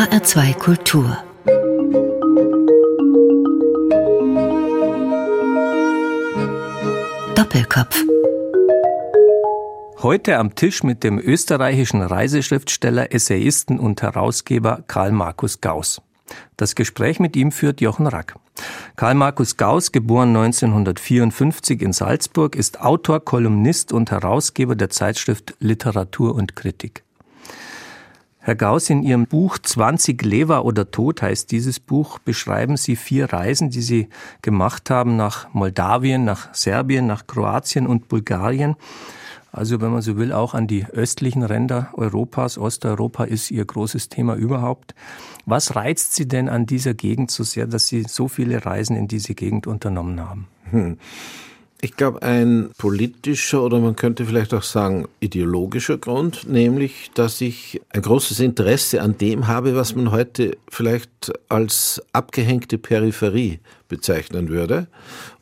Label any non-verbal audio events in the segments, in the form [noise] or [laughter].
HR2 Kultur Doppelkopf Heute am Tisch mit dem österreichischen Reiseschriftsteller, Essayisten und Herausgeber Karl Markus Gauss. Das Gespräch mit ihm führt Jochen Rack. Karl Markus Gauss, geboren 1954 in Salzburg, ist Autor, Kolumnist und Herausgeber der Zeitschrift Literatur und Kritik. Herr Gauss, in Ihrem Buch 20 Lever oder Tod heißt dieses Buch, beschreiben Sie vier Reisen, die Sie gemacht haben nach Moldawien, nach Serbien, nach Kroatien und Bulgarien. Also wenn man so will, auch an die östlichen Ränder Europas. Osteuropa ist Ihr großes Thema überhaupt. Was reizt Sie denn an dieser Gegend so sehr, dass Sie so viele Reisen in diese Gegend unternommen haben? Hm. Ich glaube, ein politischer oder man könnte vielleicht auch sagen ideologischer Grund, nämlich, dass ich ein großes Interesse an dem habe, was man heute vielleicht als abgehängte Peripherie bezeichnen würde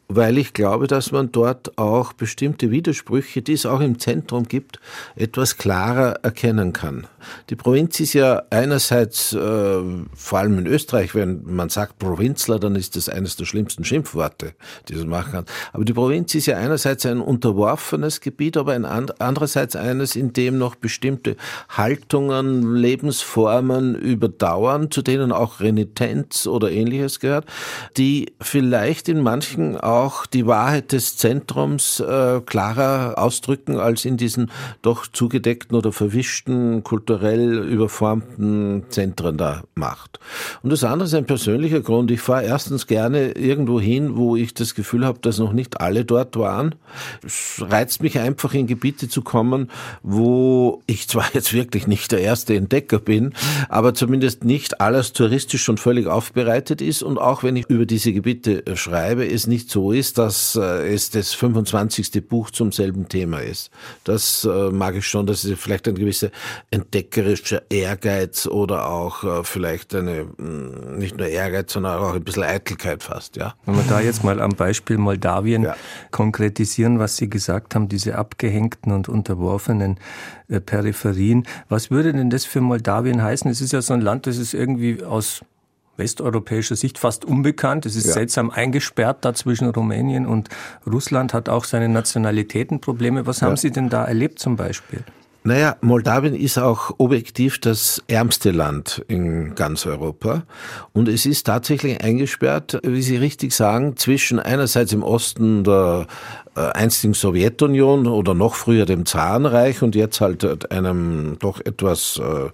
weil ich glaube, dass man dort auch bestimmte Widersprüche, die es auch im Zentrum gibt, etwas klarer erkennen kann. Die Provinz ist ja einerseits, äh, vor allem in Österreich, wenn man sagt Provinzler, dann ist das eines der schlimmsten Schimpfworte, die man machen kann. Aber die Provinz ist ja einerseits ein unterworfenes Gebiet, aber ein andererseits eines, in dem noch bestimmte Haltungen, Lebensformen überdauern, zu denen auch Renitenz oder ähnliches gehört, die vielleicht in manchen auch auch die Wahrheit des Zentrums äh, klarer ausdrücken als in diesen doch zugedeckten oder verwischten, kulturell überformten Zentren da macht. Und das andere ist ein persönlicher Grund. Ich fahre erstens gerne irgendwo hin, wo ich das Gefühl habe, dass noch nicht alle dort waren. Es reizt mich einfach in Gebiete zu kommen, wo ich zwar jetzt wirklich nicht der erste Entdecker bin, aber zumindest nicht alles touristisch schon völlig aufbereitet ist und auch wenn ich über diese Gebiete schreibe, es nicht so ist, dass äh, es das 25. Buch zum selben Thema ist. Das äh, mag ich schon, dass es vielleicht ein gewisser entdeckerischer Ehrgeiz oder auch äh, vielleicht eine, mm, nicht nur Ehrgeiz, sondern auch ein bisschen Eitelkeit fast, ja. Wenn wir da jetzt mal am Beispiel Moldawien ja. konkretisieren, was Sie gesagt haben, diese abgehängten und unterworfenen Peripherien. Was würde denn das für Moldawien heißen? Es ist ja so ein Land, das ist irgendwie aus westeuropäischer Sicht fast unbekannt. Es ist ja. seltsam eingesperrt da zwischen Rumänien und Russland, hat auch seine Nationalitätenprobleme. Was haben Sie denn da erlebt zum Beispiel? Naja, Moldawien ist auch objektiv das ärmste Land in ganz Europa. Und es ist tatsächlich eingesperrt, wie Sie richtig sagen, zwischen einerseits im Osten der einstigen Sowjetunion oder noch früher dem Zarenreich und jetzt halt einem doch etwas äh,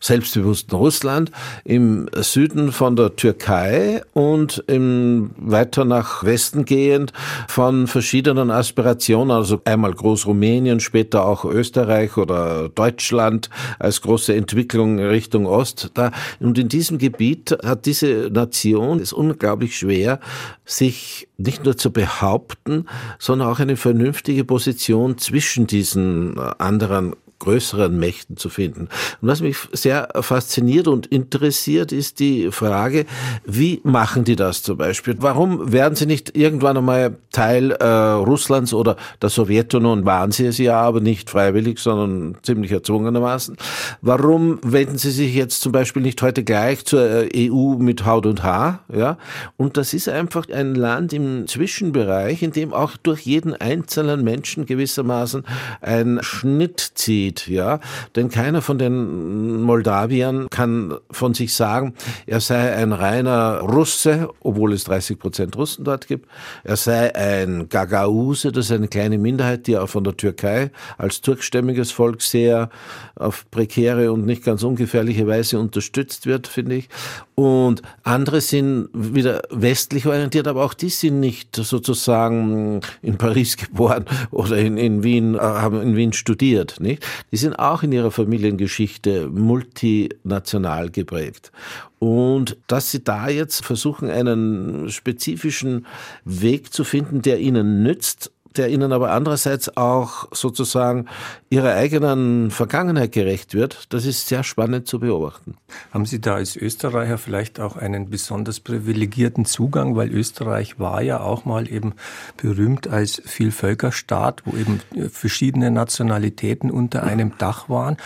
selbstbewussten Russland, im Süden von der Türkei und im, weiter nach Westen gehend von verschiedenen Aspirationen, also einmal Großrumänien, später auch Österreich oder Deutschland als große Entwicklung Richtung Ost. Da, und in diesem Gebiet hat diese Nation es unglaublich schwer, sich nicht nur zu behaupten, sondern auch eine vernünftige Position zwischen diesen äh, anderen größeren Mächten zu finden. Und was mich sehr fasziniert und interessiert, ist die Frage, wie machen die das zum Beispiel? Warum werden sie nicht irgendwann einmal Teil äh, Russlands oder der Sowjetunion? Waren sie es ja, aber nicht freiwillig, sondern ziemlich erzwungenermaßen. Warum wenden sie sich jetzt zum Beispiel nicht heute gleich zur äh, EU mit Haut und Haar? Ja, und das ist einfach ein Land im Zwischenbereich, in dem auch durch jeden einzelnen Menschen gewissermaßen ein Schnitt zieht sieht, ja. Denn keiner von den Moldawiern kann von sich sagen, er sei ein reiner Russe, obwohl es 30 Prozent Russen dort gibt. Er sei ein Gagause, das ist eine kleine Minderheit, die auch von der Türkei als turkstämmiges Volk sehr auf prekäre und nicht ganz ungefährliche Weise unterstützt wird, finde ich. Und andere sind wieder westlich orientiert, aber auch die sind nicht sozusagen in Paris geboren oder in, in Wien, äh, haben in Wien studiert, nicht? Die sind auch in ihrer Familiengeschichte multinational geprägt. Und dass sie da jetzt versuchen, einen spezifischen Weg zu finden, der ihnen nützt, der ihnen aber andererseits auch sozusagen ihrer eigenen Vergangenheit gerecht wird, das ist sehr spannend zu beobachten. Haben Sie da als Österreicher vielleicht auch einen besonders privilegierten Zugang, weil Österreich war ja auch mal eben berühmt als Vielvölkerstaat, wo eben verschiedene Nationalitäten unter einem Dach waren,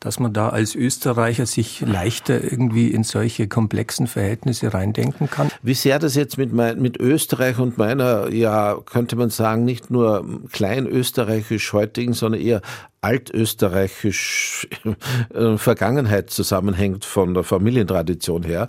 dass man da als Österreicher sich leichter irgendwie in solche komplexen Verhältnisse reindenken kann? Wie sehr das jetzt mit, mein, mit Österreich und meiner, ja, könnte man sagen, nicht nur kleinösterreichisch heutigen, sondern eher altösterreichisch [laughs] äh, Vergangenheit zusammenhängt von der Familientradition her.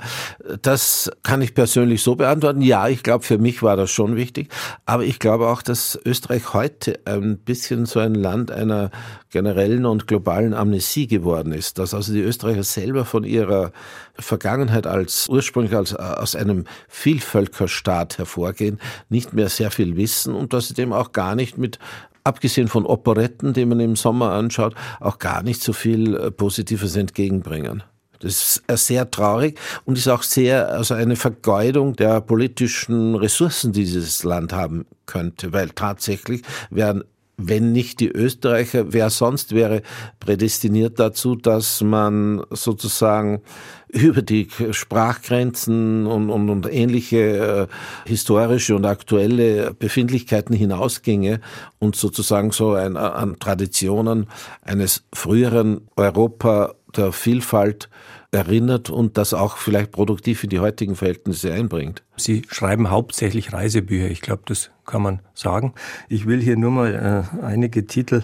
Das kann ich persönlich so beantworten. Ja, ich glaube, für mich war das schon wichtig. Aber ich glaube auch, dass Österreich heute ein bisschen so ein Land einer generellen und globalen Amnesie geworden ist. Dass also die Österreicher selber von ihrer Vergangenheit als ursprünglich als, aus einem Vielvölkerstaat hervorgehen, nicht mehr sehr viel wissen und dass sie dem auch gar nicht mit abgesehen von Operetten, die man im Sommer anschaut, auch gar nicht so viel äh, Positives entgegenbringen. Das ist sehr traurig und ist auch sehr, also eine Vergeudung der politischen Ressourcen, die dieses Land haben könnte, weil tatsächlich wären wenn nicht die Österreicher, wer sonst wäre prädestiniert dazu, dass man sozusagen über die Sprachgrenzen und, und, und ähnliche äh, historische und aktuelle Befindlichkeiten hinausginge und sozusagen so ein, an Traditionen eines früheren Europa der Vielfalt erinnert und das auch vielleicht produktiv in die heutigen Verhältnisse einbringt. Sie schreiben hauptsächlich Reisebücher. Ich glaube, das kann man sagen. Ich will hier nur mal äh, einige Titel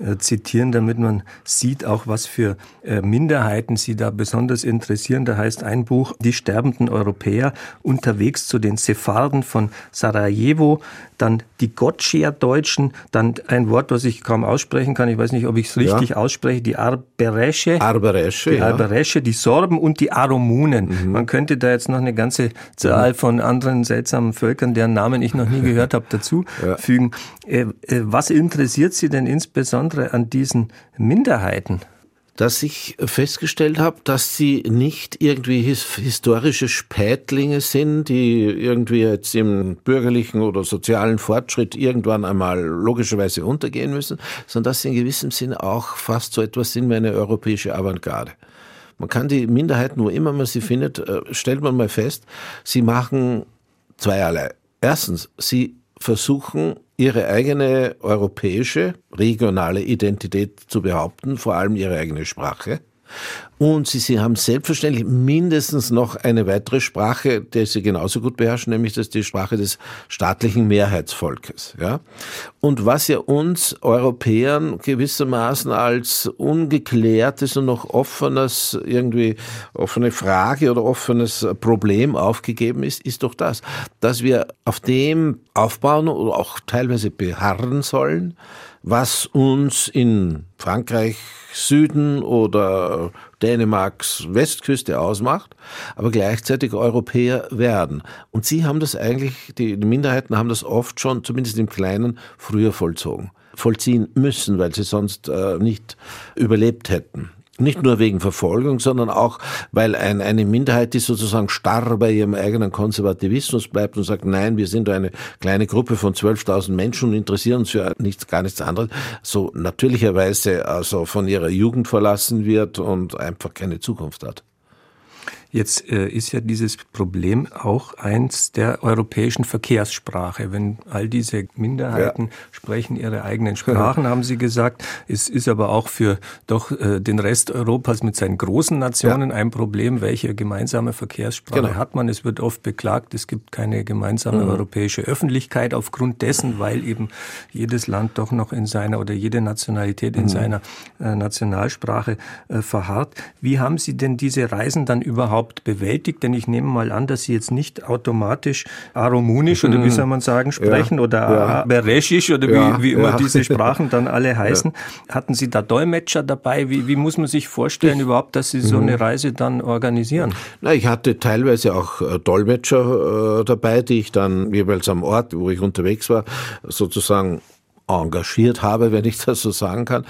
äh, zitieren, damit man sieht auch, was für äh, Minderheiten Sie da besonders interessieren. Da heißt ein Buch Die sterbenden Europäer unterwegs zu den Sepharden von Sarajevo, dann die Gottscher-Deutschen, dann ein Wort, was ich kaum aussprechen kann, ich weiß nicht, ob ich es richtig ja. ausspreche, die Arberesche, Arberesche, die, ja. Arberesche, die Sorben und die Aromunen. Mhm. Man könnte da jetzt noch eine ganze Zahl von anderen seltsamen Völkern, deren Namen ich noch nie gehört habe, dazufügen. Ja. Äh, äh, was interessiert Sie denn insbesondere an diesen Minderheiten? dass ich festgestellt habe, dass sie nicht irgendwie his historische Spätlinge sind, die irgendwie jetzt im bürgerlichen oder sozialen Fortschritt irgendwann einmal logischerweise untergehen müssen, sondern dass sie in gewissem Sinne auch fast so etwas sind wie eine europäische Avantgarde. Man kann die Minderheiten, wo immer man sie findet, äh, stellt man mal fest, sie machen zweierlei. Erstens, sie versuchen, ihre eigene europäische, regionale Identität zu behaupten, vor allem ihre eigene Sprache. Und sie, sie haben selbstverständlich mindestens noch eine weitere Sprache, die sie genauso gut beherrschen, nämlich das ist die Sprache des staatlichen Mehrheitsvolkes. Ja? Und was ja uns Europäern gewissermaßen als ungeklärtes und noch offenes, irgendwie offene Frage oder offenes Problem aufgegeben ist, ist doch das, dass wir auf dem aufbauen oder auch teilweise beharren sollen, was uns in Frankreich Süden oder Dänemarks Westküste ausmacht, aber gleichzeitig Europäer werden. Und sie haben das eigentlich, die Minderheiten haben das oft schon, zumindest im Kleinen, früher vollzogen, vollziehen müssen, weil sie sonst äh, nicht überlebt hätten. Nicht nur wegen Verfolgung, sondern auch, weil ein, eine Minderheit, die sozusagen starr bei ihrem eigenen Konservativismus bleibt und sagt, nein, wir sind eine kleine Gruppe von 12.000 Menschen und interessieren uns für nichts, gar nichts anderes, so natürlicherweise also von ihrer Jugend verlassen wird und einfach keine Zukunft hat. Jetzt äh, ist ja dieses Problem auch eins der europäischen Verkehrssprache. Wenn all diese Minderheiten ja. sprechen ihre eigenen Sprachen, [laughs] haben Sie gesagt. Es ist aber auch für doch äh, den Rest Europas mit seinen großen Nationen ja. ein Problem, welche gemeinsame Verkehrssprache genau. hat man. Es wird oft beklagt, es gibt keine gemeinsame mhm. europäische Öffentlichkeit aufgrund dessen, weil eben jedes Land doch noch in seiner oder jede Nationalität in mhm. seiner äh, Nationalsprache äh, verharrt. Wie haben Sie denn diese Reisen dann überhaupt überhaupt bewältigt? Denn ich nehme mal an, dass Sie jetzt nicht automatisch Aromunisch oder wie soll man sagen sprechen ja, oder ja. Bereschisch oder wie, wie immer ja. diese Sprachen dann alle [laughs] heißen. Hatten Sie da Dolmetscher dabei? Wie, wie muss man sich vorstellen überhaupt, dass Sie so eine mhm. Reise dann organisieren? Na, ich hatte teilweise auch äh, Dolmetscher äh, dabei, die ich dann jeweils am Ort, wo ich unterwegs war, sozusagen engagiert habe, wenn ich das so sagen kann.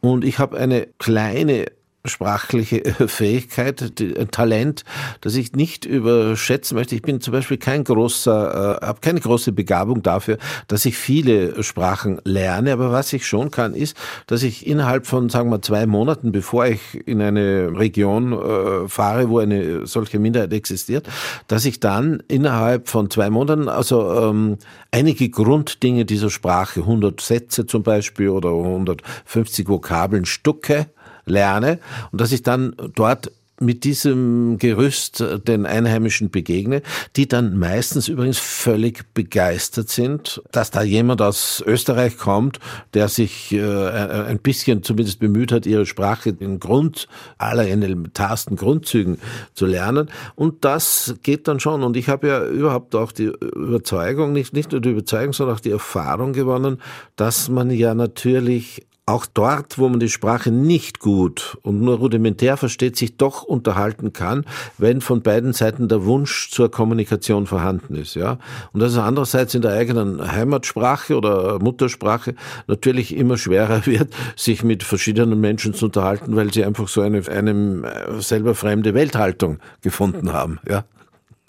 Und ich habe eine kleine sprachliche [laughs] Fähigkeit, ein Talent, das ich nicht überschätzen möchte. Ich bin zum Beispiel kein großer, äh, habe keine große Begabung dafür, dass ich viele Sprachen lerne. Aber was ich schon kann, ist, dass ich innerhalb von, sagen wir, zwei Monaten, bevor ich in eine Region äh, fahre, wo eine solche Minderheit existiert, dass ich dann innerhalb von zwei Monaten also ähm, einige Grunddinge dieser Sprache, 100 Sätze zum Beispiel oder 150 Vokabeln Stucke lerne und dass ich dann dort mit diesem Gerüst den Einheimischen begegne, die dann meistens übrigens völlig begeistert sind, dass da jemand aus Österreich kommt, der sich äh, ein bisschen zumindest bemüht hat, ihre Sprache in Grund aller elementarsten Grundzügen zu lernen. Und das geht dann schon. Und ich habe ja überhaupt auch die Überzeugung, nicht, nicht nur die Überzeugung, sondern auch die Erfahrung gewonnen, dass man ja natürlich auch dort, wo man die Sprache nicht gut und nur rudimentär versteht, sich doch unterhalten kann, wenn von beiden Seiten der Wunsch zur Kommunikation vorhanden ist, ja. Und dass es andererseits in der eigenen Heimatsprache oder Muttersprache natürlich immer schwerer [laughs] wird, sich mit verschiedenen Menschen zu unterhalten, weil sie einfach so eine einem äh, selber fremde Welthaltung gefunden haben, ja.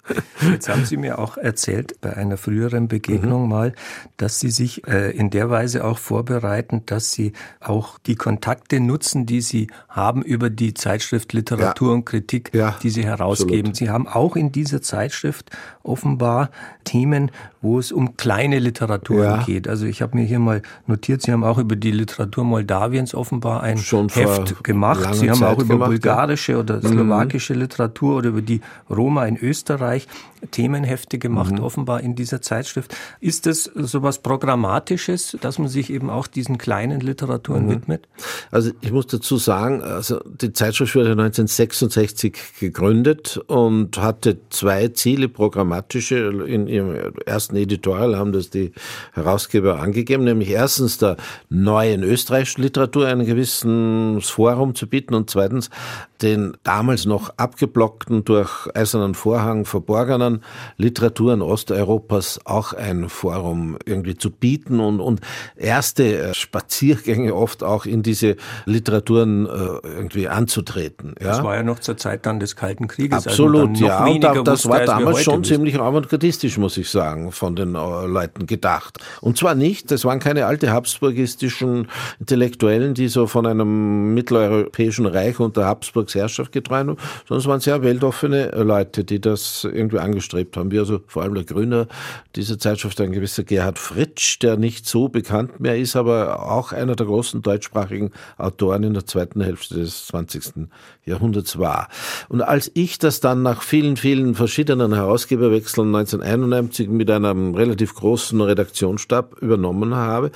[laughs] Jetzt haben Sie mir auch erzählt bei einer früheren Begegnung mhm. mal, dass Sie sich äh, in der Weise auch vorbereiten, dass Sie auch die Kontakte nutzen, die Sie haben über die Zeitschrift Literatur ja. und Kritik, ja, die Sie herausgeben. Absolut. Sie haben auch in dieser Zeitschrift offenbar Themen, wo es um kleine Literaturen ja. geht. Also ich habe mir hier mal notiert, Sie haben auch über die Literatur Moldawiens offenbar ein Schon Heft gemacht. Sie haben Zeit auch über gemacht, bulgarische oder mhm. slowakische mhm. Literatur oder über die Roma in Österreich Themenhefte gemacht, mhm. offenbar in dieser Zeitschrift. Ist das sowas Programmatisches, dass man sich eben auch diesen kleinen Literaturen mhm. widmet? Also ich muss dazu sagen, also die Zeitschrift wurde 1966 gegründet und hatte zwei Ziele programmatische. In ihrem ersten Editorial haben das die Herausgeber angegeben, nämlich erstens der neuen österreichischen Literatur ein gewisses Forum zu bieten und zweitens den damals noch abgeblockten durch eisernen Vorhang verborgenen Literaturen Osteuropas auch ein Forum irgendwie zu bieten und, und erste äh, Spaziergänge oft auch in diese Literaturen äh, irgendwie anzutreten. Ja? Das war ja noch zur Zeit dann des Kalten Krieges. Also Absolut, also ja. Und da, das war damals schon wissen. ziemlich avantgardistisch, muss ich sagen, von den äh, Leuten gedacht. Und zwar nicht, das waren keine alte habsburgistischen Intellektuellen, die so von einem mitteleuropäischen Reich unter Habsburgs Herrschaft geträumt haben, sondern es waren sehr weltoffene Leute, die das irgendwie angestrebt haben. Wie also vor allem der Gründer dieser Zeitschrift, ein gewisser Gerhard Fritsch, der nicht so bekannt mehr ist, aber auch einer der großen deutschsprachigen Autoren in der zweiten Hälfte des 20. Jahrhunderts war. Und als ich das dann nach vielen, vielen verschiedenen Herausgeberwechseln 1991 mit einem relativ großen Redaktionsstab übernommen habe,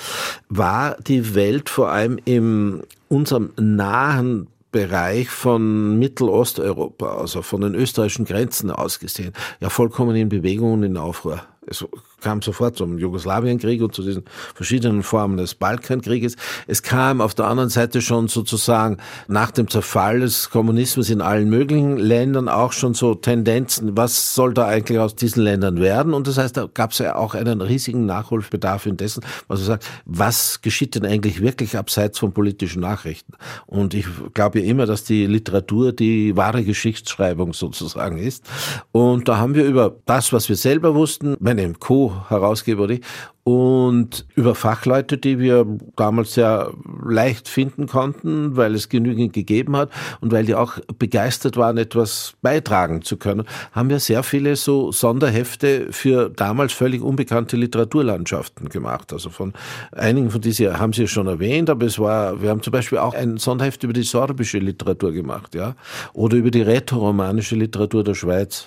war die Welt vor allem in unserem nahen Bereich von Mittelosteuropa, also von den österreichischen Grenzen aus gesehen, ja vollkommen in Bewegung und in Aufruhr. Es kam sofort zum Jugoslawienkrieg und zu diesen verschiedenen Formen des Balkankrieges. Es kam auf der anderen Seite schon sozusagen nach dem Zerfall des Kommunismus in allen möglichen Ländern auch schon so Tendenzen, was soll da eigentlich aus diesen Ländern werden? Und das heißt, da gab es ja auch einen riesigen Nachholbedarf in dessen, was man sagt, was geschieht denn eigentlich wirklich abseits von politischen Nachrichten? Und ich glaube ja immer, dass die Literatur die wahre Geschichtsschreibung sozusagen ist. Und da haben wir über das, was wir selber wussten, meine Co-Herausgeber und über Fachleute, die wir damals sehr leicht finden konnten, weil es genügend gegeben hat und weil die auch begeistert waren, etwas beitragen zu können, haben wir sehr viele so Sonderhefte für damals völlig unbekannte Literaturlandschaften gemacht. Also von einigen von diesen haben Sie schon erwähnt, aber es war, wir haben zum Beispiel auch ein Sonderheft über die sorbische Literatur gemacht, ja, oder über die rätoromanische Literatur der Schweiz.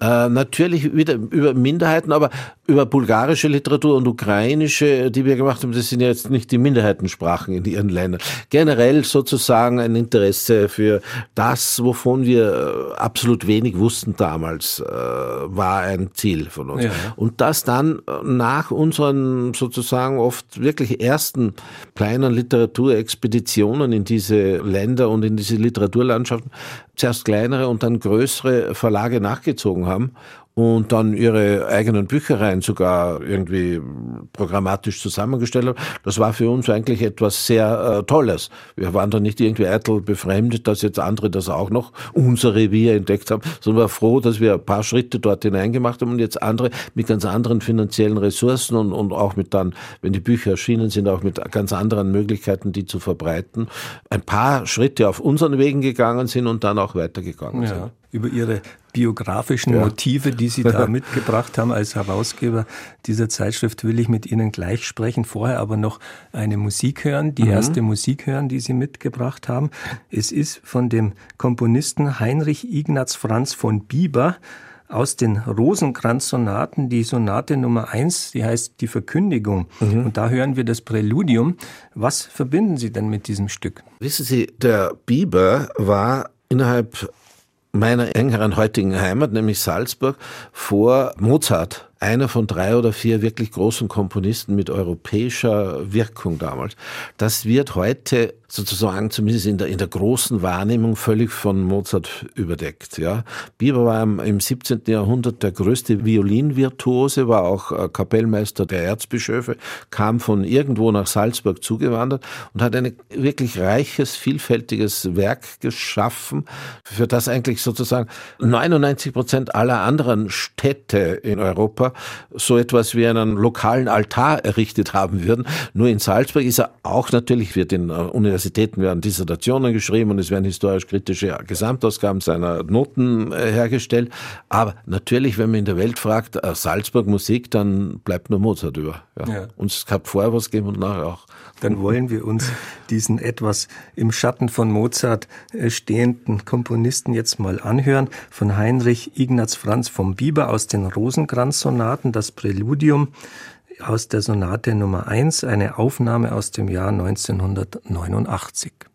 Ja. Äh, natürlich wieder über Minderheiten, aber über bulgarische Literatur und ukrainische, die wir gemacht haben, das sind ja jetzt nicht die Minderheitensprachen in ihren Ländern. Generell sozusagen ein Interesse für das, wovon wir äh, absolut wenig wussten damals, äh, war ein Ziel von uns. Ja. Und das dann nach unseren sozusagen oft wirklich ersten kleinen Literaturexpeditionen in diese Länder und in diese Literaturlandschaften zuerst kleinere und dann größere Verlage nachgezogen haben und dann ihre eigenen Büchereien sogar irgendwie programmatisch zusammengestellt haben. Das war für uns eigentlich etwas sehr äh, Tolles. Wir waren da nicht irgendwie eitel befremdet, dass jetzt andere das auch noch unser Revier entdeckt haben, sondern war froh, dass wir ein paar Schritte dort hineingemacht haben und jetzt andere mit ganz anderen finanziellen Ressourcen und, und auch mit dann, wenn die Bücher erschienen sind, auch mit ganz anderen Möglichkeiten, die zu verbreiten, ein paar Schritte auf unseren Wegen gegangen sind und dann auch weitergegangen ja. sind über Ihre biografischen ja. Motive, die Sie da [laughs] mitgebracht haben als Herausgeber dieser Zeitschrift, will ich mit Ihnen gleich sprechen. Vorher aber noch eine Musik hören, die mhm. erste Musik hören, die Sie mitgebracht haben. Es ist von dem Komponisten Heinrich Ignaz Franz von Bieber aus den Rosenkranz-Sonaten, die Sonate Nummer eins, die heißt Die Verkündigung. Mhm. Und da hören wir das Präludium. Was verbinden Sie denn mit diesem Stück? Wissen Sie, der Bieber war innerhalb meiner engeren heutigen Heimat, nämlich Salzburg, vor Mozart einer von drei oder vier wirklich großen Komponisten mit europäischer Wirkung damals. Das wird heute sozusagen zumindest in der, in der großen Wahrnehmung völlig von Mozart überdeckt. Ja. Bieber war im, im 17. Jahrhundert der größte Violinvirtuose, war auch äh, Kapellmeister der Erzbischöfe, kam von irgendwo nach Salzburg zugewandert und hat ein wirklich reiches, vielfältiges Werk geschaffen, für das eigentlich sozusagen 99 Prozent aller anderen Städte in Europa so etwas wie einen lokalen Altar errichtet haben würden. Nur in Salzburg ist er auch natürlich, wird in Universitäten werden Dissertationen geschrieben und es werden historisch-kritische Gesamtausgaben seiner Noten äh, hergestellt. Aber natürlich, wenn man in der Welt fragt, äh, Salzburg Musik, dann bleibt nur Mozart über. Ja. Ja. Und es gab vorher was geben und nachher auch dann wollen wir uns diesen etwas im Schatten von Mozart äh, stehenden Komponisten jetzt mal anhören. Von Heinrich Ignaz Franz vom Bieber aus den Rosenkranz-Sonaten, das Präludium aus der Sonate Nummer 1, eine Aufnahme aus dem Jahr 1989.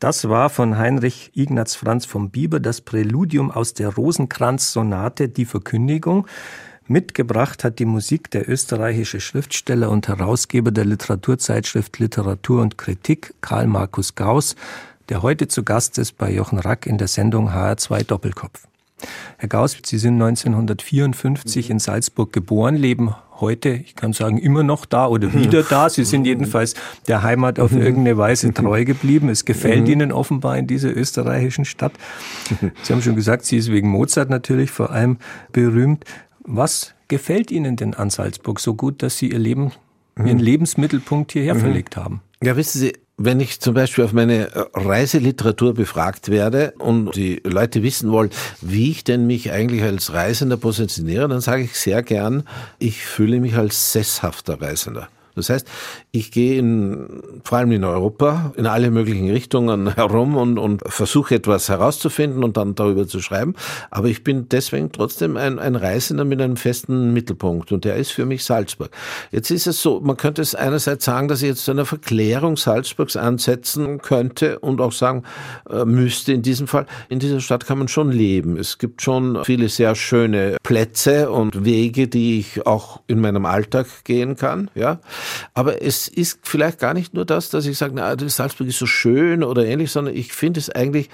Das war von Heinrich Ignaz Franz vom Bieber das Präludium aus der Rosenkranz-Sonate Die Verkündigung. Mitgebracht hat die Musik der österreichische Schriftsteller und Herausgeber der Literaturzeitschrift Literatur und Kritik Karl Markus Gauss, der heute zu Gast ist bei Jochen Rack in der Sendung HR2 Doppelkopf. Herr Gauss, Sie sind 1954 in Salzburg geboren, leben heute, ich kann sagen, immer noch da oder mhm. wieder da. Sie sind jedenfalls der Heimat auf mhm. irgendeine Weise mhm. treu geblieben. Es gefällt Ihnen offenbar in dieser österreichischen Stadt. [laughs] Sie haben schon gesagt, sie ist wegen Mozart natürlich vor allem berühmt. Was gefällt Ihnen denn an Salzburg so gut, dass Sie Ihr Leben, Ihren Lebensmittelpunkt hierher verlegt haben? Ja, wissen Sie, wenn ich zum Beispiel auf meine äh, Reiseliteratur befragt werde und die Leute wissen wollen, wie ich denn mich eigentlich als Reisender positioniere, dann sage ich sehr gern, ich fühle mich als sesshafter Reisender. Das heißt, ich gehe in, vor allem in Europa in alle möglichen Richtungen [laughs] herum und, und versuche etwas herauszufinden und dann darüber zu schreiben. Aber ich bin deswegen trotzdem ein, ein Reisender mit einem festen Mittelpunkt und der ist für mich Salzburg. Jetzt ist es so, man könnte es einerseits sagen, dass ich jetzt zu einer Verklärung Salzburgs ansetzen könnte und auch sagen äh, müsste in diesem Fall, in dieser Stadt kann man schon leben. Es gibt schon viele sehr schöne Plätze und Wege, die ich auch in meinem Alltag gehen kann, ja. Aber es ist vielleicht gar nicht nur das, dass ich sage, na, Salzburg ist so schön oder ähnlich, sondern ich finde es eigentlich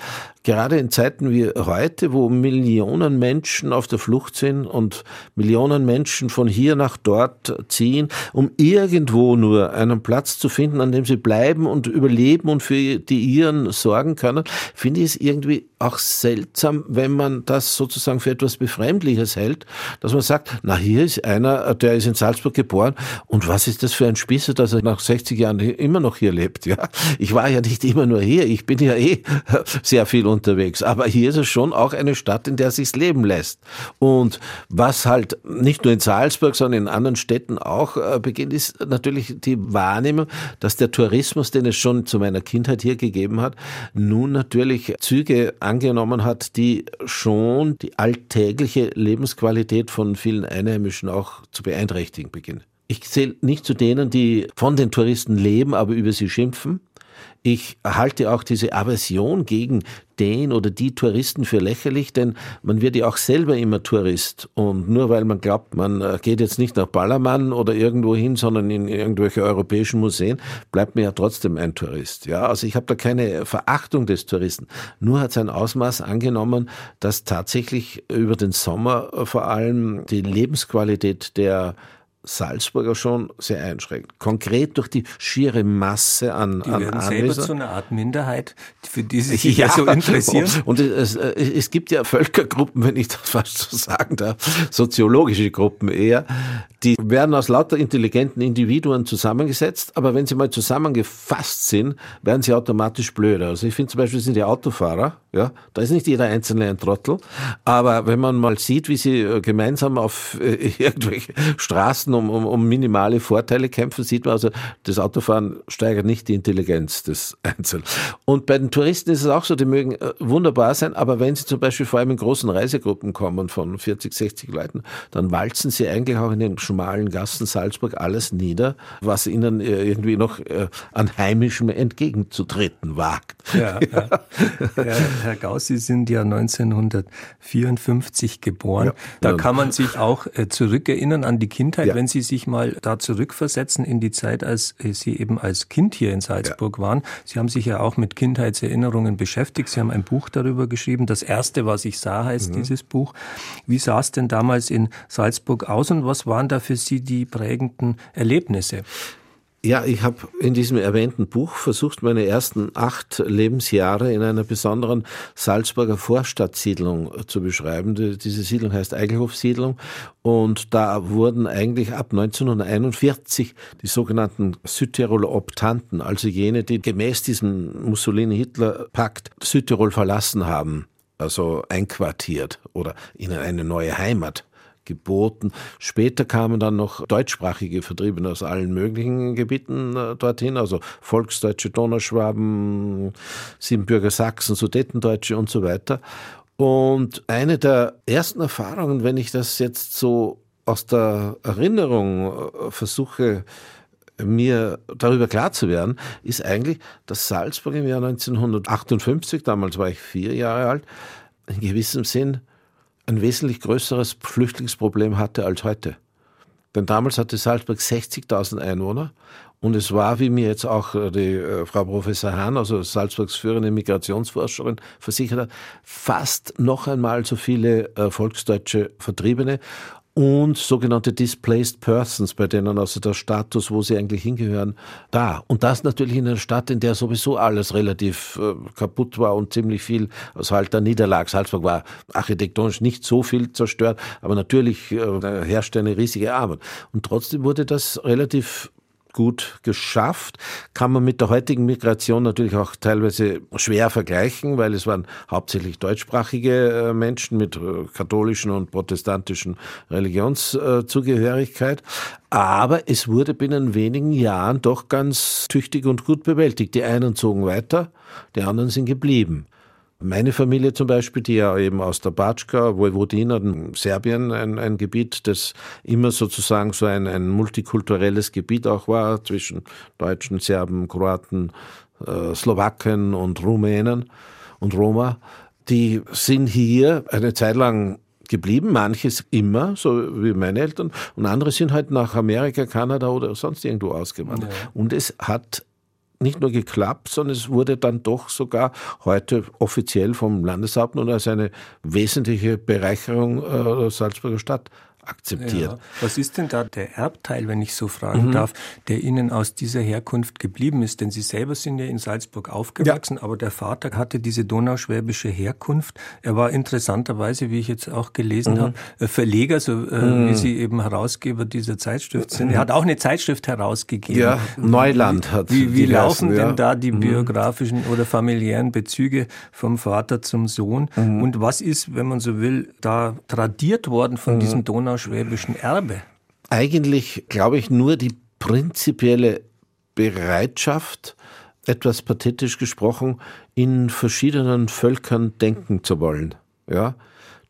gerade in Zeiten wie heute, wo Millionen Menschen auf der Flucht sind und Millionen Menschen von hier nach dort ziehen, um irgendwo nur einen Platz zu finden, an dem sie bleiben und überleben und für die ihren sorgen können, finde ich es irgendwie auch seltsam, wenn man das sozusagen für etwas Befremdliches hält, dass man sagt, na hier ist einer, der ist in Salzburg geboren und was ist das für ein Spießer, dass er nach 60 Jahren immer noch hier lebt, ja. Ich war ja nicht immer nur hier, ich bin ja eh [laughs] sehr viel unterwegs, aber hier ist es schon auch eine Stadt, in der sich's leben lässt. Und was halt nicht nur in Salzburg, sondern in anderen Städten auch äh, beginnt, ist natürlich die Wahrnehmung, dass der Tourismus, den es schon zu meiner Kindheit hier gegeben hat, nun natürlich Züge angenommen hat, die schon die alltägliche Lebensqualität von vielen Einheimischen auch zu beeinträchtigen beginnen. Ich zähle nicht zu denen, die von den Touristen leben, aber über sie schimpfen. Ich halte auch diese Aversion gegen den oder die Touristen für lächerlich, denn man wird ja auch selber immer Tourist. Und nur weil man glaubt, man äh, geht jetzt nicht nach Ballermann oder irgendwo hin, sondern in irgendwelche europäischen Museen, bleibt man ja trotzdem ein Tourist. Ja, also ich habe da keine Verachtung des Touristen. Nur hat es ein Ausmaß angenommen, dass tatsächlich über den Sommer äh, vor allem die Lebensqualität der Salzburger schon sehr einschränkt. Konkret durch die schiere Masse an, die an werden selber zu einer Art Minderheit, für die sie [laughs] sich ja, so interessieren. [laughs] Und es, es gibt ja Völkergruppen, wenn ich das [laughs] fast so sagen darf, soziologische Gruppen eher, die werden aus lauter intelligenten Individuen zusammengesetzt, aber wenn sie mal zusammengefasst sind, werden sie automatisch blöder. Also ich finde zum Beispiel sind die Autofahrer, ja, da ist nicht jeder Einzelne ein Trottel, aber wenn man mal sieht, wie sie äh, gemeinsam auf äh, irgendwelche Straßen um, um, um minimale Vorteile kämpfen, sieht man also, das Autofahren steigert nicht die Intelligenz des [laughs] Einzelnen. Und bei den Touristen ist es auch so, die mögen äh, wunderbar sein, aber wenn sie zum Beispiel vor allem in großen Reisegruppen kommen von 40, 60 Leuten, dann walzen sie eigentlich auch in den schmalen Gassen Salzburg alles nieder, was ihnen äh, irgendwie noch äh, an Heimischem entgegenzutreten wagt. Ja, [laughs] ja. Herr, Herr Gauss, Sie sind ja 1954 geboren. Ja, da kann man sich auch zurückerinnern an die Kindheit, wenn Sie sich mal da zurückversetzen in die Zeit, als Sie eben als Kind hier in Salzburg ja. waren. Sie haben sich ja auch mit Kindheitserinnerungen beschäftigt. Sie haben ein Buch darüber geschrieben. Das erste, was ich sah, heißt mhm. dieses Buch. Wie sah es denn damals in Salzburg aus und was waren da für Sie die prägenden Erlebnisse? Ja, ich habe in diesem erwähnten Buch versucht, meine ersten acht Lebensjahre in einer besonderen Salzburger Vorstadtsiedlung zu beschreiben. Diese Siedlung heißt Eigelhof-Siedlung und da wurden eigentlich ab 1941 die sogenannten Südtiroler Optanten, also jene, die gemäß diesem Mussolini-Hitler-Pakt Südtirol verlassen haben, also einquartiert oder ihnen eine neue Heimat geboten. Später kamen dann noch deutschsprachige Vertriebene aus allen möglichen Gebieten äh, dorthin, also Volksdeutsche, Donauschwaben, Siebenbürger Sachsen, Sudetendeutsche und so weiter. Und eine der ersten Erfahrungen, wenn ich das jetzt so aus der Erinnerung äh, versuche, mir darüber klar zu werden, ist eigentlich, dass Salzburg im Jahr 1958, damals war ich vier Jahre alt, in gewissem Sinn ein wesentlich größeres Flüchtlingsproblem hatte als heute. Denn damals hatte Salzburg 60.000 Einwohner und es war, wie mir jetzt auch äh, die äh, Frau Professor Hahn, also Salzburgs führende Migrationsforscherin, versichert hat, fast noch einmal so viele äh, volksdeutsche Vertriebene und sogenannte Displaced Persons, bei denen also der Status, wo sie eigentlich hingehören, da. Und das natürlich in einer Stadt, in der sowieso alles relativ äh, kaputt war und ziemlich viel aus halt der Niederlag. Salzburg war architektonisch nicht so viel zerstört, aber natürlich äh, herrschte eine riesige Armut. Und trotzdem wurde das relativ gut geschafft. Kann man mit der heutigen Migration natürlich auch teilweise schwer vergleichen, weil es waren hauptsächlich deutschsprachige äh, Menschen mit äh, katholischen und protestantischen Religionszugehörigkeit. Aber es wurde binnen wenigen Jahren doch ganz tüchtig und gut bewältigt. Die einen zogen weiter, die anderen sind geblieben. Meine Familie zum Beispiel, die ja eben aus der Batschka, Vojvodina, Serbien, ein, ein Gebiet, das immer sozusagen so ein, ein multikulturelles Gebiet auch war, zwischen Deutschen, Serben, Kroaten, äh, Slowaken und Rumänen und Roma, die sind hier eine Zeit lang geblieben, manches immer, so wie meine Eltern, und andere sind halt nach Amerika, Kanada oder sonst irgendwo ausgewandert. Ja. Und es hat nicht nur geklappt, sondern es wurde dann doch sogar heute offiziell vom Landeshauptmann als eine wesentliche Bereicherung äh, der Salzburger Stadt akzeptiert. Ja. Was ist denn da der Erbteil, wenn ich so fragen mhm. darf, der Ihnen aus dieser Herkunft geblieben ist? Denn Sie selber sind ja in Salzburg aufgewachsen, ja. aber der Vater hatte diese donauschwäbische Herkunft. Er war interessanterweise, wie ich jetzt auch gelesen mhm. habe, äh, Verleger, so äh, mhm. wie Sie eben Herausgeber dieser Zeitschrift sind. Er hat auch eine Zeitschrift herausgegeben. Ja, Neuland hat. Wie, wie laufen ja. denn da die mhm. biografischen oder familiären Bezüge vom Vater zum Sohn? Mhm. Und was ist, wenn man so will, da tradiert worden von mhm. diesem Donau schwäbischen Erbe? Eigentlich glaube ich nur die prinzipielle Bereitschaft, etwas pathetisch gesprochen, in verschiedenen Völkern denken zu wollen. Ja?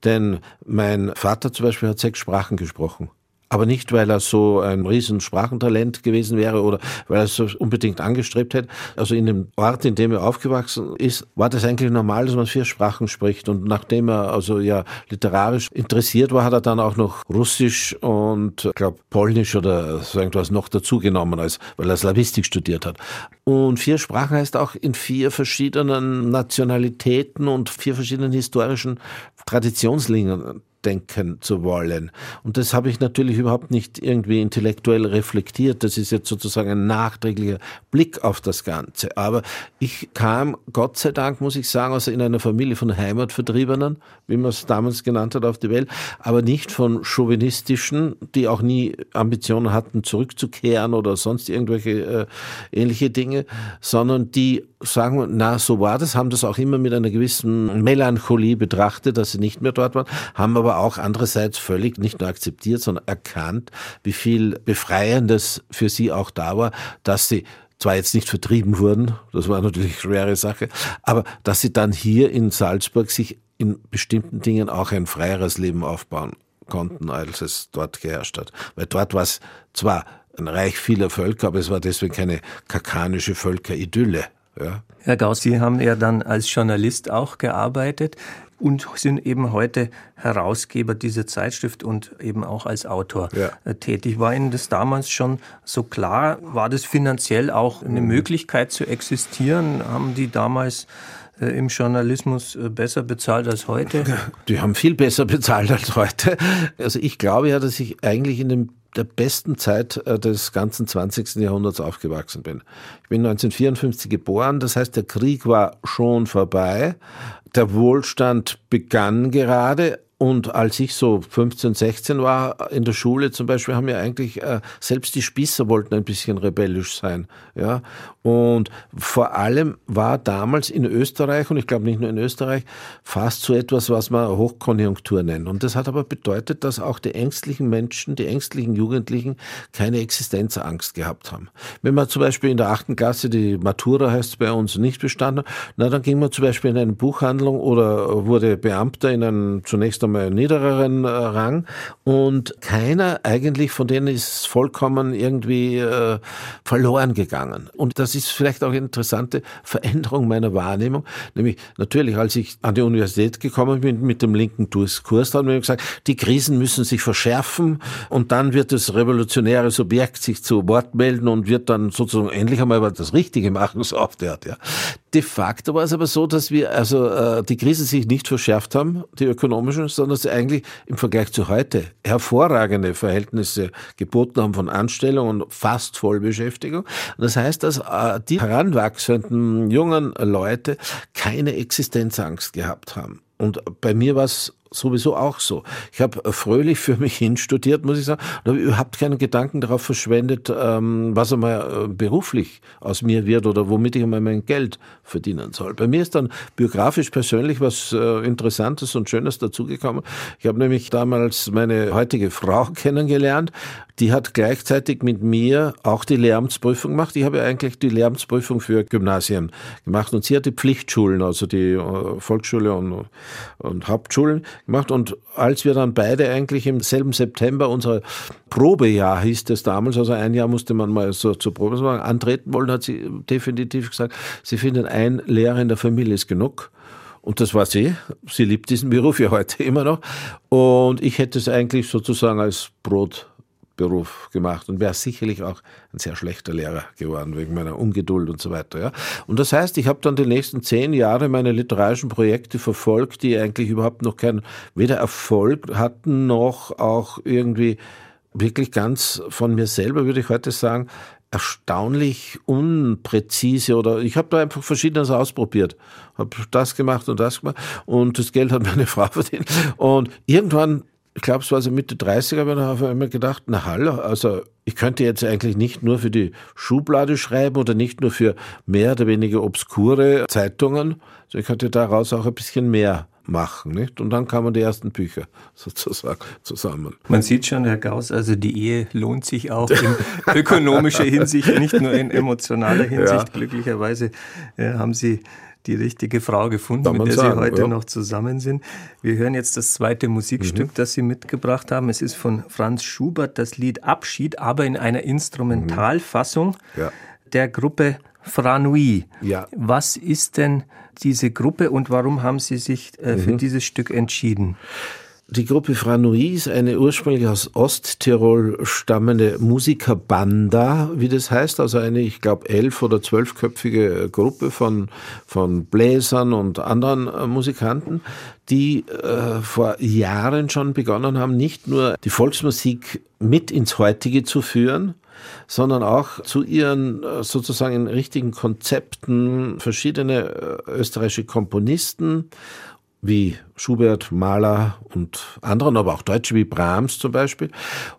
Denn mein Vater zum Beispiel hat sechs Sprachen gesprochen. Aber nicht, weil er so ein riesen Sprachentalent gewesen wäre oder weil er es so unbedingt angestrebt hätte. Also in dem Ort, in dem er aufgewachsen ist, war das eigentlich normal, dass man vier Sprachen spricht. Und nachdem er also ja literarisch interessiert war, hat er dann auch noch Russisch und, ich glaube, Polnisch oder so irgendwas noch dazugenommen, als, weil er Slavistik studiert hat. Und vier Sprachen heißt auch in vier verschiedenen Nationalitäten und vier verschiedenen historischen Traditionslinien denken zu wollen. Und das habe ich natürlich überhaupt nicht irgendwie intellektuell reflektiert. Das ist jetzt sozusagen ein nachträglicher Blick auf das Ganze. Aber ich kam, Gott sei Dank, muss ich sagen, also in einer Familie von Heimatvertriebenen, wie man es damals genannt hat, auf die Welt, aber nicht von chauvinistischen, die auch nie Ambitionen hatten, zurückzukehren oder sonst irgendwelche äh, ähnliche Dinge, sondern die sagen, na, so war das, haben das auch immer mit einer gewissen Melancholie betrachtet, dass sie nicht mehr dort waren, haben aber auch andererseits völlig nicht nur akzeptiert, sondern erkannt, wie viel Befreiendes für sie auch da war, dass sie zwar jetzt nicht vertrieben wurden, das war natürlich eine schwere Sache, aber dass sie dann hier in Salzburg sich in bestimmten Dingen auch ein freieres Leben aufbauen konnten, als es dort geherrscht hat. Weil dort war es zwar ein Reich vieler Völker, aber es war deswegen keine kakanische Völkeridylle. Ja. Herr Gauss, Sie haben ja dann als Journalist auch gearbeitet und sind eben heute Herausgeber dieser Zeitschrift und eben auch als Autor ja. Äh, tätig. War Ihnen das damals schon so klar? War das finanziell auch eine mhm. Möglichkeit zu existieren? Haben die damals äh, im Journalismus äh, besser bezahlt als heute? [laughs] Die haben viel besser bezahlt als heute. Also ich glaube ja, dass ich eigentlich in dem der besten Zeit äh, des ganzen 20. Jahrhunderts aufgewachsen bin. Ich bin 1954 geboren, das heißt, der Krieg war schon vorbei, der Wohlstand begann gerade, und als ich so 15, 16 war in der Schule zum Beispiel, haben ja eigentlich äh, selbst die Spießer wollten ein bisschen rebellisch sein, ja. Und vor allem war damals in Österreich und ich glaube nicht nur in Österreich fast so etwas, was man Hochkonjunktur nennt. Und das hat aber bedeutet, dass auch die ängstlichen Menschen, die ängstlichen Jugendlichen keine Existenzangst gehabt haben. Wenn man zum Beispiel in der achten Klasse die Matura heißt bei uns nicht bestanden, na dann ging man zum Beispiel in eine Buchhandlung oder wurde Beamter in einem zunächst einmal niedereren äh, Rang und keiner eigentlich von denen ist vollkommen irgendwie äh, verloren gegangen. Und das ist vielleicht auch eine interessante [laughs] Veränderung meiner Wahrnehmung, nämlich natürlich, als ich an die Universität gekommen bin mit dem linken Diskurs, haben wir gesagt, die Krisen müssen sich verschärfen und dann wird das revolutionäre Subjekt sich zu Wort melden und wird dann sozusagen endlich einmal das Richtige machen, so auf der Art. Ja. De facto war es aber so, dass wir also äh, die Krise sich nicht verschärft haben, die ökonomischen, sondern sie eigentlich im Vergleich zu heute hervorragende Verhältnisse geboten haben von Anstellung und fast Vollbeschäftigung. Das heißt, dass äh, die heranwachsenden jungen Leute keine Existenzangst gehabt haben. Und bei mir war es sowieso auch so. Ich habe fröhlich für mich [laughs] hin studiert, muss ich sagen, und habe überhaupt keinen Gedanken darauf verschwendet, ähm, was einmal äh, beruflich aus mir wird oder womit ich einmal mein Geld verdienen soll. Bei mir ist dann biografisch persönlich was äh, Interessantes und Schönes dazugekommen. Ich habe nämlich damals meine heutige Frau [laughs] kennengelernt. Die hat gleichzeitig mit mir auch die Lehramtsprüfung gemacht. Ich habe ja eigentlich die Lehramtsprüfung für Gymnasien gemacht und sie hat die Pflichtschulen, also die äh, Volksschule und, und Hauptschulen gemacht. Und als wir dann beide eigentlich im selben September unser Probejahr hieß das damals, also ein Jahr musste man mal so zur Probe machen, antreten wollen, hat sie definitiv gesagt, sie findet ein Lehrer in der Familie ist genug. Und das war sie. Sie liebt diesen Beruf ja heute immer noch. Und ich hätte es eigentlich sozusagen als Brot Beruf gemacht und wäre sicherlich auch ein sehr schlechter Lehrer geworden wegen meiner Ungeduld und so weiter. Ja. Und das heißt, ich habe dann die nächsten zehn Jahre meine literarischen Projekte verfolgt, die eigentlich überhaupt noch keinen weder Erfolg hatten noch auch irgendwie wirklich ganz von mir selber, würde ich heute sagen, erstaunlich unpräzise oder ich habe da einfach verschiedenes ausprobiert. Habe das gemacht und das gemacht und das Geld hat meine [laughs] Frau verdient. Und irgendwann ich glaube, es war so Mitte 30er, aber da habe ich immer gedacht, na hallo, also ich könnte jetzt eigentlich nicht nur für die Schublade schreiben oder nicht nur für mehr oder weniger obskure Zeitungen, sondern ich könnte daraus auch ein bisschen mehr machen, nicht? Und dann kamen die ersten Bücher [laughs] sozusagen zusammen. Man sieht schon, Herr Gauss, also die Ehe lohnt sich auch in [laughs] ökonomischer Hinsicht, nicht nur in emotionaler Hinsicht. Ja. Glücklicherweise äh, haben Sie die richtige Frau gefunden, mit der sagen, Sie heute ja. noch zusammen sind. Wir hören jetzt das zweite Musikstück, mhm. das Sie mitgebracht haben. Es ist von Franz Schubert, das Lied Abschied, aber in einer Instrumentalfassung mhm. ja. der Gruppe Franui. Ja. Was ist denn diese Gruppe und warum haben Sie sich äh, für mhm. dieses Stück entschieden? Die Gruppe Franui ist eine ursprünglich aus Osttirol stammende Musikerbanda, wie das heißt, also eine, ich glaube, elf- oder zwölfköpfige Gruppe von, von Bläsern und anderen äh, Musikanten, die äh, vor Jahren schon begonnen haben, nicht nur die Volksmusik mit ins Heutige zu führen, sondern auch zu ihren äh, sozusagen richtigen Konzepten verschiedene äh, österreichische Komponisten wie Schubert, Mahler und anderen, aber auch Deutsche wie Brahms zum Beispiel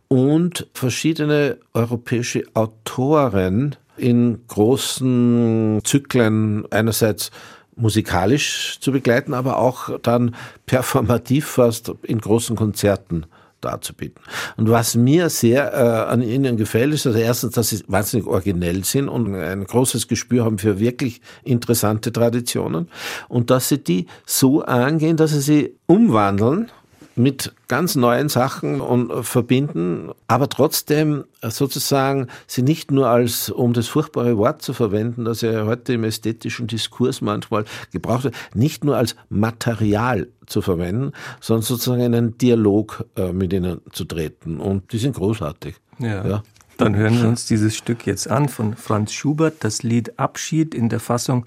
und verschiedene europäische Autoren in großen Zyklen einerseits musikalisch zu begleiten, aber auch dann performativ fast in großen Konzerten darzubieten. Und was mir sehr äh, an ihnen gefällt, ist also erstens, dass sie wahnsinnig originell sind und ein großes Gespür haben für wirklich interessante Traditionen und dass sie die so angehen, dass sie sie umwandeln mit ganz neuen Sachen und verbinden, aber trotzdem sozusagen sie nicht nur als, um das furchtbare Wort zu verwenden, das ja heute im ästhetischen Diskurs manchmal gebraucht wird, nicht nur als Material zu verwenden, sondern sozusagen in einen Dialog äh, mit ihnen zu treten. Und die sind großartig. Ja. ja. Dann hören wir uns dieses Stück jetzt an von Franz Schubert, das Lied Abschied in der Fassung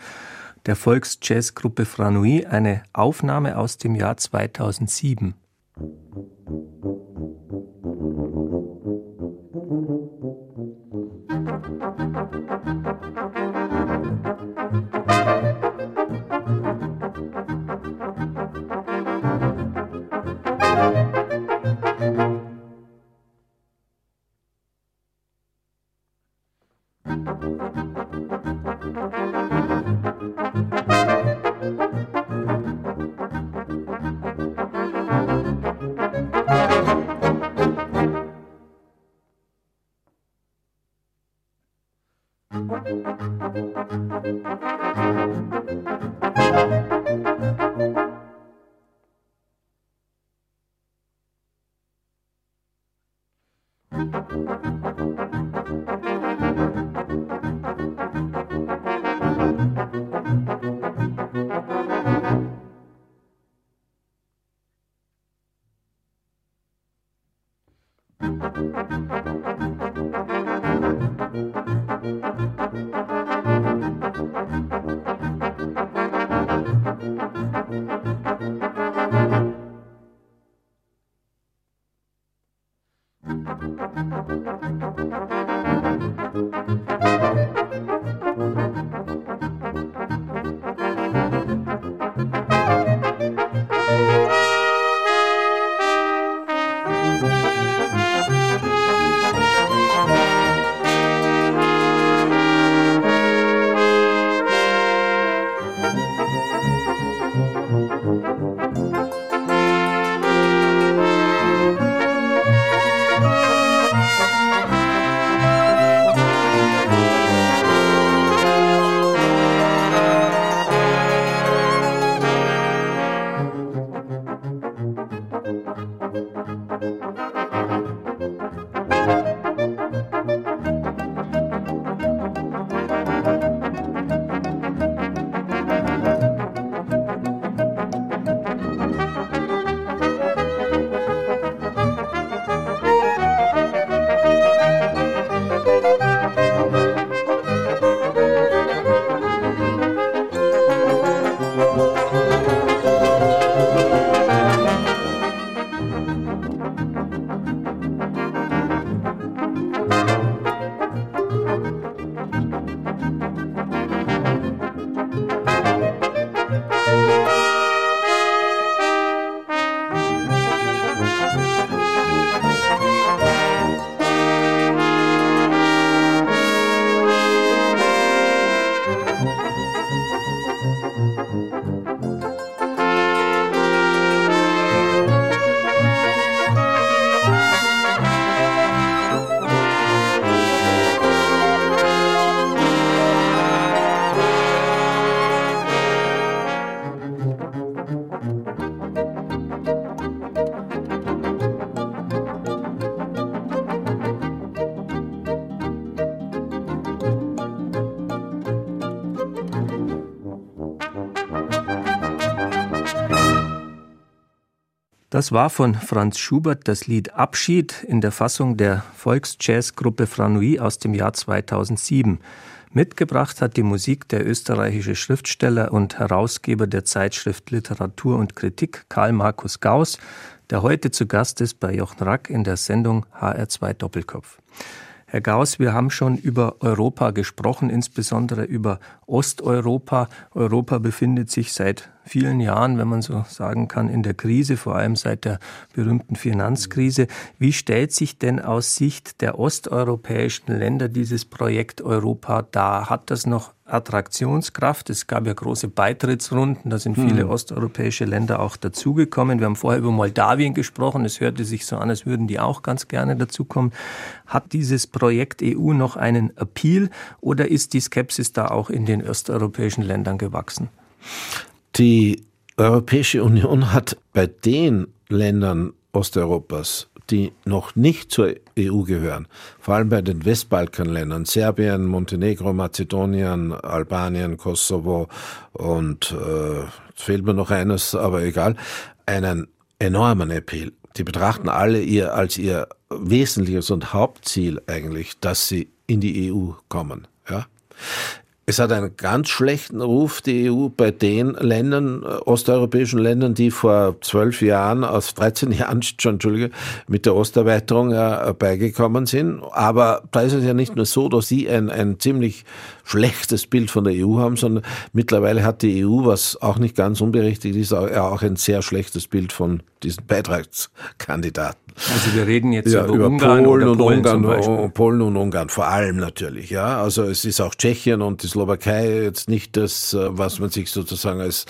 der Volksjazzgruppe Franui, eine Aufnahme aus dem Jahr 2007. Thank you. ハハハハ! Das war von Franz Schubert das Lied Abschied in der Fassung der Volksjazzgruppe Franui aus dem Jahr 2007. Mitgebracht hat die Musik der österreichische Schriftsteller und Herausgeber der Zeitschrift Literatur und Kritik Karl Markus Gauss, der heute zu Gast ist bei Jochen Rack in der Sendung HR2 Doppelkopf. Herr Gauss, wir haben schon über Europa gesprochen, insbesondere über Osteuropa. Europa befindet sich seit vielen Jahren, wenn man so sagen kann, in der Krise, vor allem seit der berühmten Finanzkrise. Wie stellt sich denn aus Sicht der osteuropäischen Länder dieses Projekt Europa dar? Hat das noch Attraktionskraft. Es gab ja große Beitrittsrunden, da sind viele hm. osteuropäische Länder auch dazugekommen. Wir haben vorher über Moldawien gesprochen. Es hörte sich so an, als würden die auch ganz gerne dazukommen. Hat dieses Projekt EU noch einen Appeal oder ist die Skepsis da auch in den osteuropäischen Ländern gewachsen? Die Europäische Union hat bei den Ländern Osteuropas die noch nicht zur EU gehören, vor allem bei den Westbalkanländern, Serbien, Montenegro, Mazedonien, Albanien, Kosovo und äh, fehlt mir noch eines, aber egal, einen enormen Appeal. Die betrachten alle ihr als ihr wesentliches und Hauptziel eigentlich, dass sie in die EU kommen. Ja? Es hat einen ganz schlechten Ruf, die EU, bei den Ländern, äh, osteuropäischen Ländern, die vor zwölf Jahren, aus 13 [laughs] Jahren schon, Entschuldige, mit der Osterweiterung äh, beigekommen sind. Aber da ist es ja nicht nur so, dass sie ein, ein ziemlich schlechtes Bild von der EU haben, sondern mittlerweile hat die EU, was auch nicht ganz unberechtigt ist, auch ein sehr schlechtes Bild von diesen Beitragskandidaten. Also wir reden jetzt ja, über, über Ungarn Polen und Polen Ungarn, Polen und Ungarn vor allem natürlich. Ja, also es ist auch Tschechien und die Slowakei jetzt nicht das, äh, was man sich sozusagen als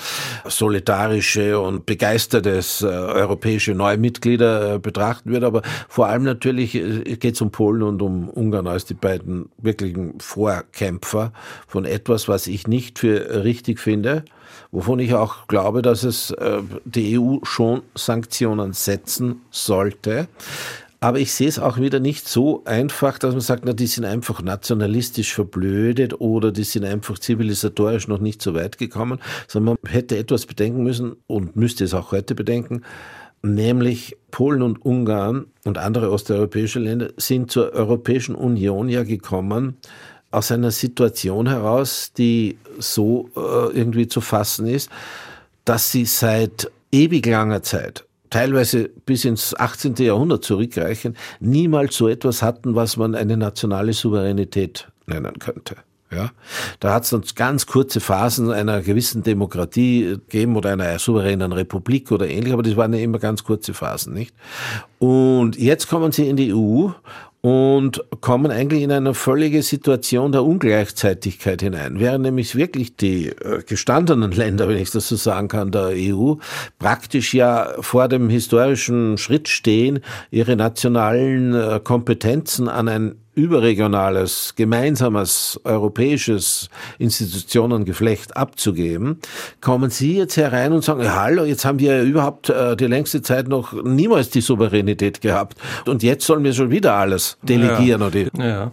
solidarische und begeistertes äh, europäische Neumitglieder äh, betrachten wird, aber vor allem natürlich geht es um Polen und um Ungarn als die beiden wirklichen Vorkämpfer von etwas, was ich nicht für richtig finde wovon ich auch glaube, dass es äh, die EU schon Sanktionen setzen sollte. Aber ich sehe es auch wieder nicht so einfach, dass man sagt, na, die sind einfach nationalistisch verblödet oder die sind einfach zivilisatorisch noch nicht so weit gekommen, sondern man hätte etwas bedenken müssen und müsste es auch heute bedenken, nämlich Polen und Ungarn und andere osteuropäische Länder sind zur Europäischen Union ja gekommen aus einer Situation heraus, die so äh, irgendwie zu fassen ist, dass sie seit ewig langer Zeit teilweise bis ins 18. Jahrhundert zurückreichen, niemals so etwas hatten, was man eine nationale Souveränität nennen könnte. Ja, da hat es dann ganz kurze Phasen einer gewissen Demokratie gegeben oder einer souveränen Republik oder ähnlich, aber das waren ja immer ganz kurze Phasen, nicht? Und jetzt kommen sie in die EU und kommen eigentlich in eine völlige Situation der Ungleichzeitigkeit hinein. Während nämlich wirklich die äh, gestandenen Länder, wenn ich das so sagen kann, der EU, praktisch ja vor dem historischen Schritt stehen, ihre nationalen äh, Kompetenzen an ein überregionales, gemeinsames europäisches Institutionengeflecht abzugeben, kommen Sie jetzt herein und sagen, hallo, jetzt haben wir ja überhaupt äh, die längste Zeit noch niemals die Souveränität gehabt und jetzt sollen wir schon wieder alles delegieren. Ja, oder? ja.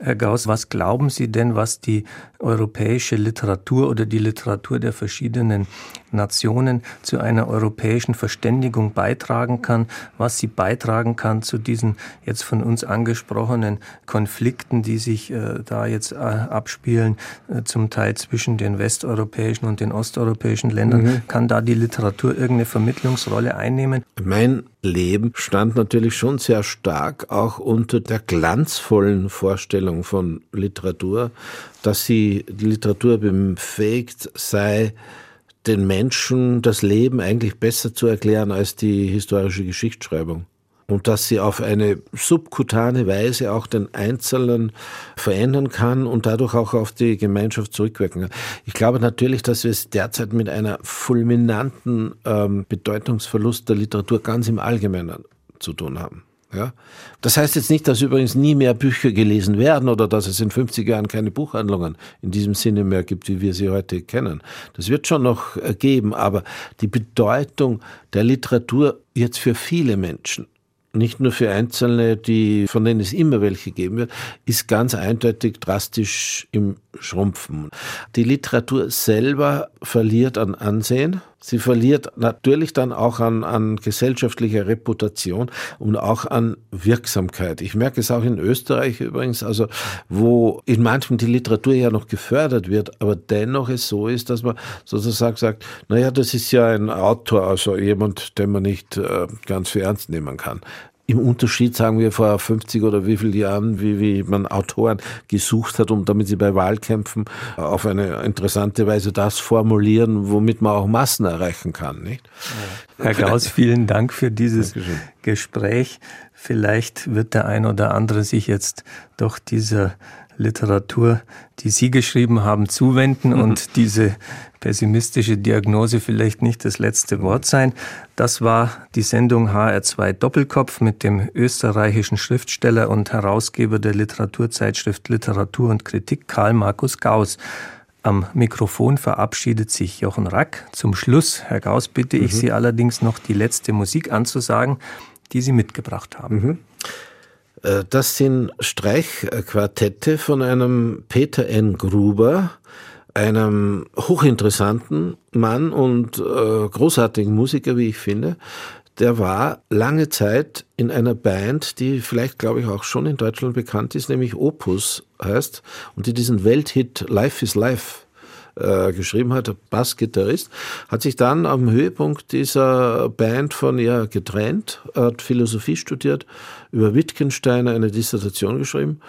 Herr Gauss, was glauben Sie denn, was die europäische Literatur oder die Literatur der verschiedenen Nationen zu einer europäischen Verständigung beitragen kann, was sie beitragen kann zu diesen jetzt von uns angesprochenen Konflikten, die sich äh, da jetzt äh, abspielen, äh, zum Teil zwischen den westeuropäischen und den osteuropäischen Ländern. Mhm. Kann da die Literatur irgendeine Vermittlungsrolle einnehmen? Mein Leben stand natürlich schon sehr stark auch unter der glanzvollen Vorstellung von Literatur, dass sie Literatur befähigt sei, den Menschen das Leben eigentlich besser zu erklären als die historische Geschichtsschreibung. Und dass sie auf eine subkutane Weise auch den Einzelnen verändern kann und dadurch auch auf die Gemeinschaft zurückwirken kann. Ich glaube natürlich, dass wir es derzeit mit einer fulminanten ähm, Bedeutungsverlust der Literatur ganz im Allgemeinen zu tun haben. Ja? Das heißt jetzt nicht, dass übrigens nie mehr Bücher gelesen werden oder dass es in 50 Jahren keine Buchhandlungen in diesem Sinne mehr gibt, wie wir sie heute kennen. Das wird schon noch geben, aber die Bedeutung der Literatur jetzt für viele Menschen nicht nur für Einzelne, die, von denen es immer welche geben wird, ist ganz eindeutig drastisch im Schrumpfen. Die Literatur selber verliert an Ansehen. Sie verliert natürlich dann auch an, an gesellschaftlicher Reputation und auch an Wirksamkeit. Ich merke es auch in Österreich übrigens, also wo in manchem die Literatur ja noch gefördert wird, aber dennoch es so ist, dass man sozusagen sagt, naja, das ist ja ein Autor, also jemand, den man nicht äh, ganz für ernst nehmen kann im Unterschied, sagen wir, vor 50 oder wie vielen Jahren, wie, wie man Autoren gesucht hat, um damit sie bei Wahlkämpfen auf eine interessante Weise das formulieren, womit man auch Massen erreichen kann. Nicht? Herr Gauss, vielen Dank für dieses Dankeschön. Gespräch. Vielleicht wird der ein oder andere sich jetzt doch dieser Literatur, die Sie geschrieben haben, zuwenden mhm. und diese pessimistische Diagnose vielleicht nicht das letzte Wort sein. Das war die Sendung HR2 Doppelkopf mit dem österreichischen Schriftsteller und Herausgeber der Literaturzeitschrift Literatur und Kritik Karl Markus Gauss. Am Mikrofon verabschiedet sich Jochen Rack. Zum Schluss, Herr Gauss, bitte ich mhm. Sie allerdings noch die letzte Musik anzusagen, die Sie mitgebracht haben. Mhm. Äh, das sind Streichquartette von einem Peter N. Gruber, einem hochinteressanten Mann und äh, großartigen Musiker, wie ich finde. Der war lange Zeit in einer Band, die vielleicht, glaube ich, auch schon in Deutschland bekannt ist, nämlich Opus heißt, und die diesen Welthit Life is Life äh, geschrieben hat, Bassgitarrist, hat sich dann am Höhepunkt dieser Band von ihr getrennt, hat Philosophie studiert, über Wittgenstein eine Dissertation geschrieben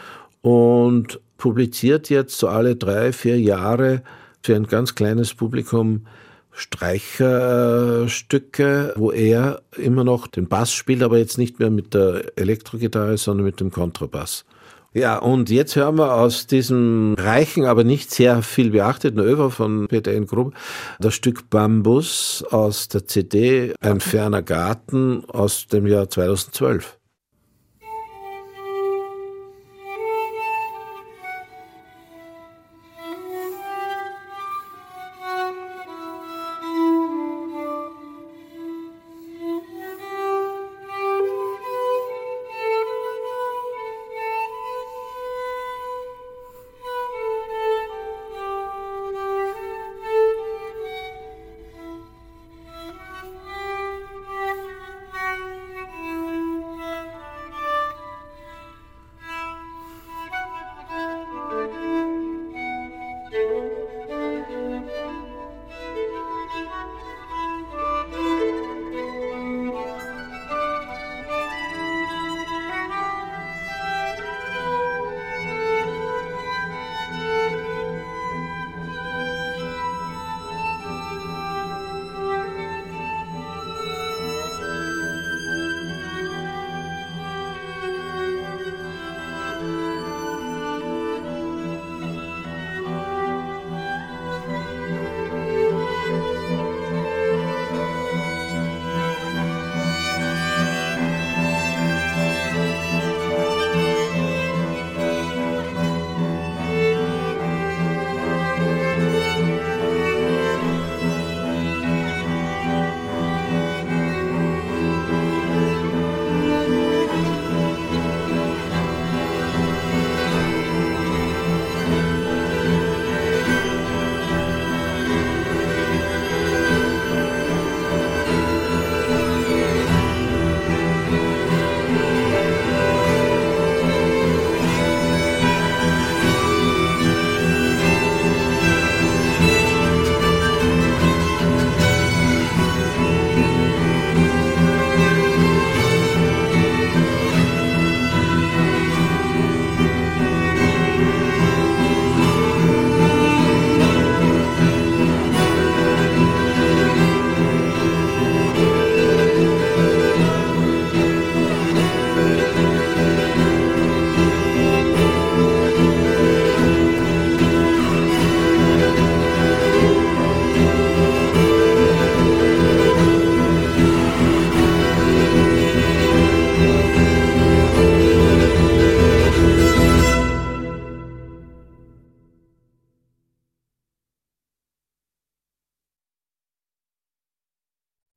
und publiziert jetzt so alle drei, vier Jahre für ein ganz kleines Publikum Streicherstücke, wo er immer noch den Bass spielt, aber jetzt nicht mehr mit der Elektrogitarre, sondern mit dem Kontrabass. Ja, und jetzt hören wir aus diesem reichen, aber nicht sehr viel beachteten Över von Peter N. Grub das Stück Bambus aus der CD Ein ferner Garten aus dem Jahr 2012.